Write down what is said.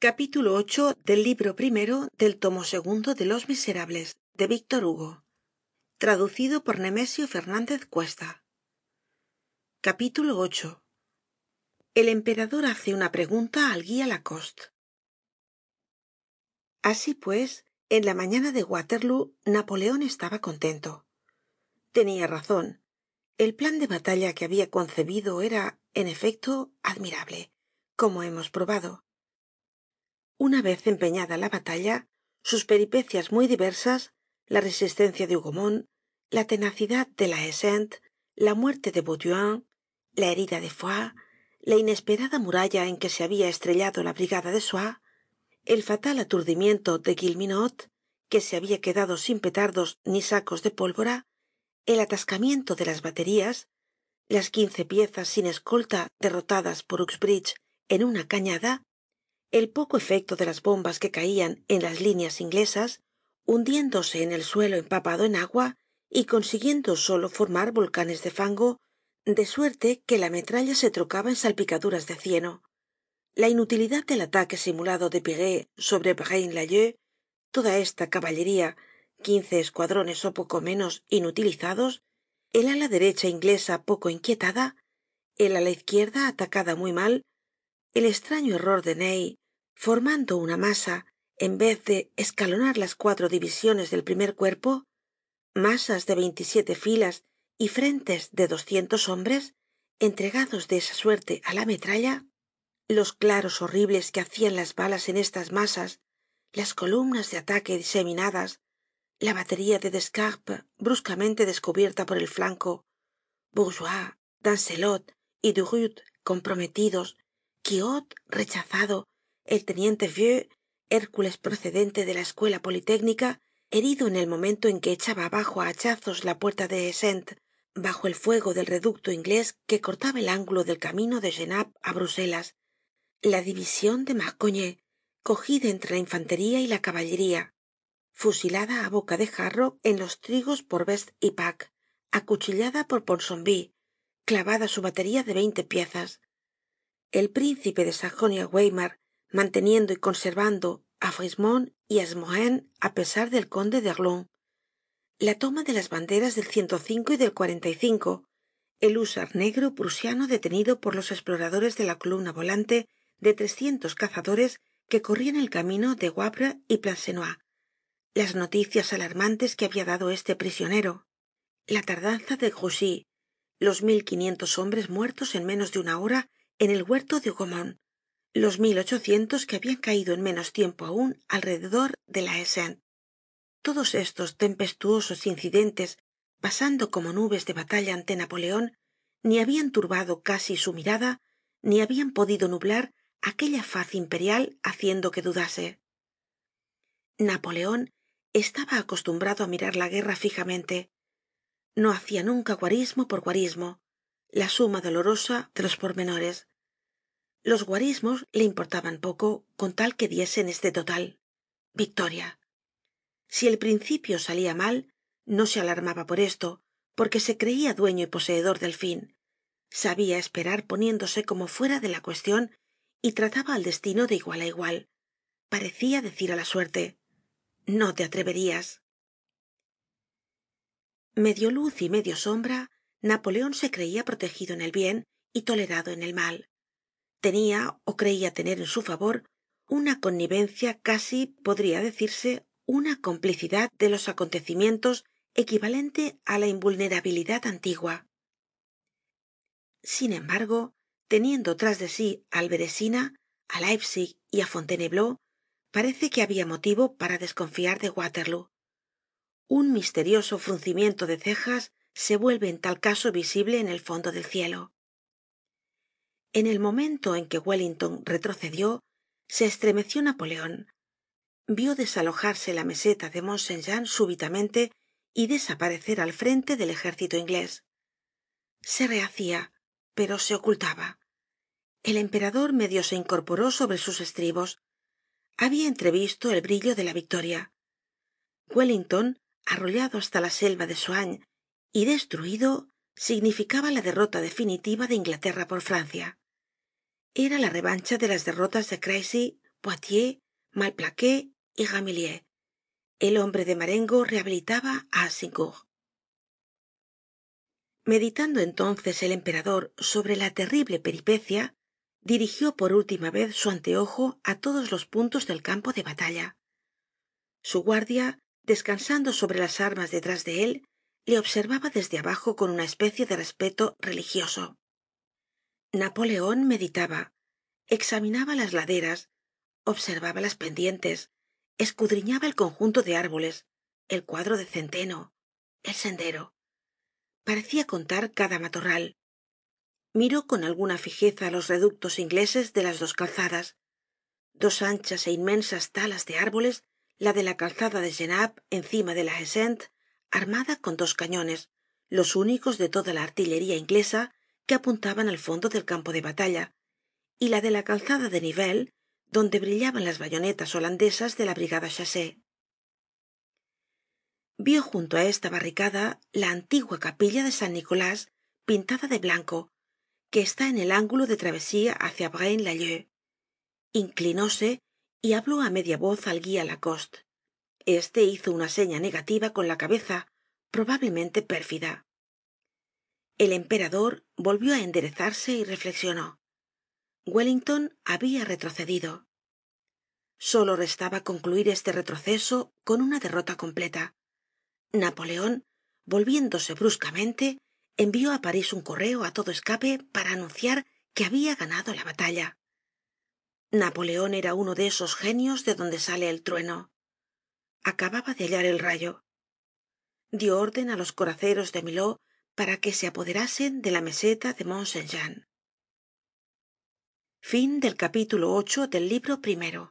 capítulo ocho del libro primero del tomo segundo de los miserables de víctor hugo. Traducido por nemesio fernández cuesta. Capítulo ocho. El emperador hace una pregunta al guia lacoste. Así pues en la mañana de waterloo napoleon estaba contento. Tenia razon el plan de batalla que habia concebido era en efecto admirable como hemos probado una vez empeñada la batalla sus peripecias muy diversas la resistencia de hougomont la tenacidad de la haie sainte la muerte de bauduin la herida de foy la inesperada muralla en que se habia estrellado la brigada de soye el fatal aturdimiento de guilleminot que se habia quedado sin petardos ni sacos de pólvora el atascamiento de las baterías las quince piezas sin escolta derrotadas por uxbridge en una cañada el poco efecto de las bombas que caian en las líneas inglesas hundiéndose en el suelo empapado en agua y consiguiendo solo formar volcanes de fango de suerte que la metralla se trocaba en salpicaduras de cieno. La inutilidad del ataque simulado de piré sobre braine lalleud toda esta caballería quince escuadrones ó poco menos inutilizados el ala derecha inglesa poco inquietada el ala izquierda atacada muy mal el estraño error de ney formando una masa en vez de escalonar las cuatro divisiones del primer cuerpo masas de veintisiete filas y frentes de doscientos hombres entregados de esa suerte á la metralla los claros horribles que hacian las balas en estas masas las columnas de ataque diseminadas la batería de descarpe bruscamente descubierta por el flanco bourgeois dancelot y durutte comprometidos quiot rechazado. El teniente vieux hércules procedente de la escuela politécnica herido en el momento en que echaba abajo á hachazos la puerta de saint bajo el fuego del reducto inglés que cortaba el ángulo del camino de genappe á bruselas. La division de marcognet cogida entre la infantería y la caballería. Fusilada á boca de jarro en los trigos por best y pack acuchillada por ponsomby clavada su batería de veinte piezas el príncipe de sajonia weimar manteniendo y conservando á frischemont y á smohain á pesar del conde de erlon la toma de las banderas del y del el húsar negro prusiano detenido por los esploradores de la columna volante de trescientos cazadores que corrian el camino de wavre y plancenoit. Las noticias alarmantes que habia dado este prisionero. La tardanza de grouchy. Los mil quinientos hombres muertos en menos de una hora en el huerto de hougomont los mil ochocientos que habian caido en menos tiempo aun alrededor de la haie todos estos tempestuosos incidentes pasando como nubes de batalla ante napoleon ni habian turbado casi su mirada ni habian podido nublar aquella faz imperial haciendo que dudase. Napoleon estaba acostumbrado á mirar la guerra fijamente. No hacia nunca guarismo por guarismo la suma dolorosa de los pormenores los guarismos le importaban poco con tal que diesen este total. Victoria. Si el principio salia mal no se alarmaba por esto porque se creia dueño y poseedor del fin. Sabia esperar poniéndose como fuera de la cuestion y trataba al destino de igual á igual. Parecia decir á la suerte no te atreverías medio luz y medio sombra napoleon se creia protegido en el bien y tolerado en el mal tenia ó creia tener en su favor una connivencia casi podria decirse una complicidad de los acontecimientos equivalente á la invulnerabilidad antigua. Sin embargo teniendo tras de sí al beresina á leipzig y á fontainebleau parece que habia motivo para desconfiar de waterloo. Un misterioso fruncimiento de cejas se vuelve en tal caso visible en el fondo del cielo en el momento en que wellington retrocedió se estremeció napoleon vio desalojarse la meseta de mont saint jean súbitamente y desaparecer al frente del ejército inglés. Se rehacia pero se ocultaba. El emperador medio se incorporó sobre sus estribos. Habia entrevisto el brillo de la victoria. Wellington arrollado hasta la selva de soignes y destruido significaba la derrota definitiva de inglaterra por francia era la revancha de las derrotas de crecy poitiers malplaquet y ramillies el hombre de marengo rehabilitaba á azincourt. Meditando entonces el emperador sobre la terrible peripecia dirigió por última vez su anteojo á todos los puntos del campo de batalla. Su guardia descansando sobre las armas detrás de él le observaba desde abajo con una especie de respeto religioso napoleon meditaba examinaba las laderas observaba las pendientes escudriñaba el conjunto de árboles el cuadro de centeno el sendero. Parecia contar cada matorral. Miró con alguna fijeza los reductos ingleses de las dos calzadas. Dos anchas é inmensas talas de árboles la de la calzada de genappe encima de la haie sainte armada con dos cañones los únicos de toda la artillería inglesa que apuntaban al fondo del campo de batalla y la de la calzada de nivelles donde brillaban las bayonetas holandesas de la brigada chassé. Vió junto á esta barricada la antigua capilla de san nicolás pintada de blanco que está en el ángulo de travesía hácia braine lalleud inclinóse y habló á media voz al guia lacoste. Este hizo una seña negativa con la cabeza probablemente pérfida el emperador volvió á enderezarse y reflexionó. Wellington habia retrocedido. Solo restaba concluir este retroceso con una derrota completa. Napoleon volviéndose bruscamente envió á parís un correo á todo escape para anunciar que habia ganado la batalla. Napoleon era uno de esos genios de donde sale el trueno. Acababa de hallar el rayo. Dió orden á los coraceros de milhaud para que se apoderasen de la meseta de mont saint jean del libro primero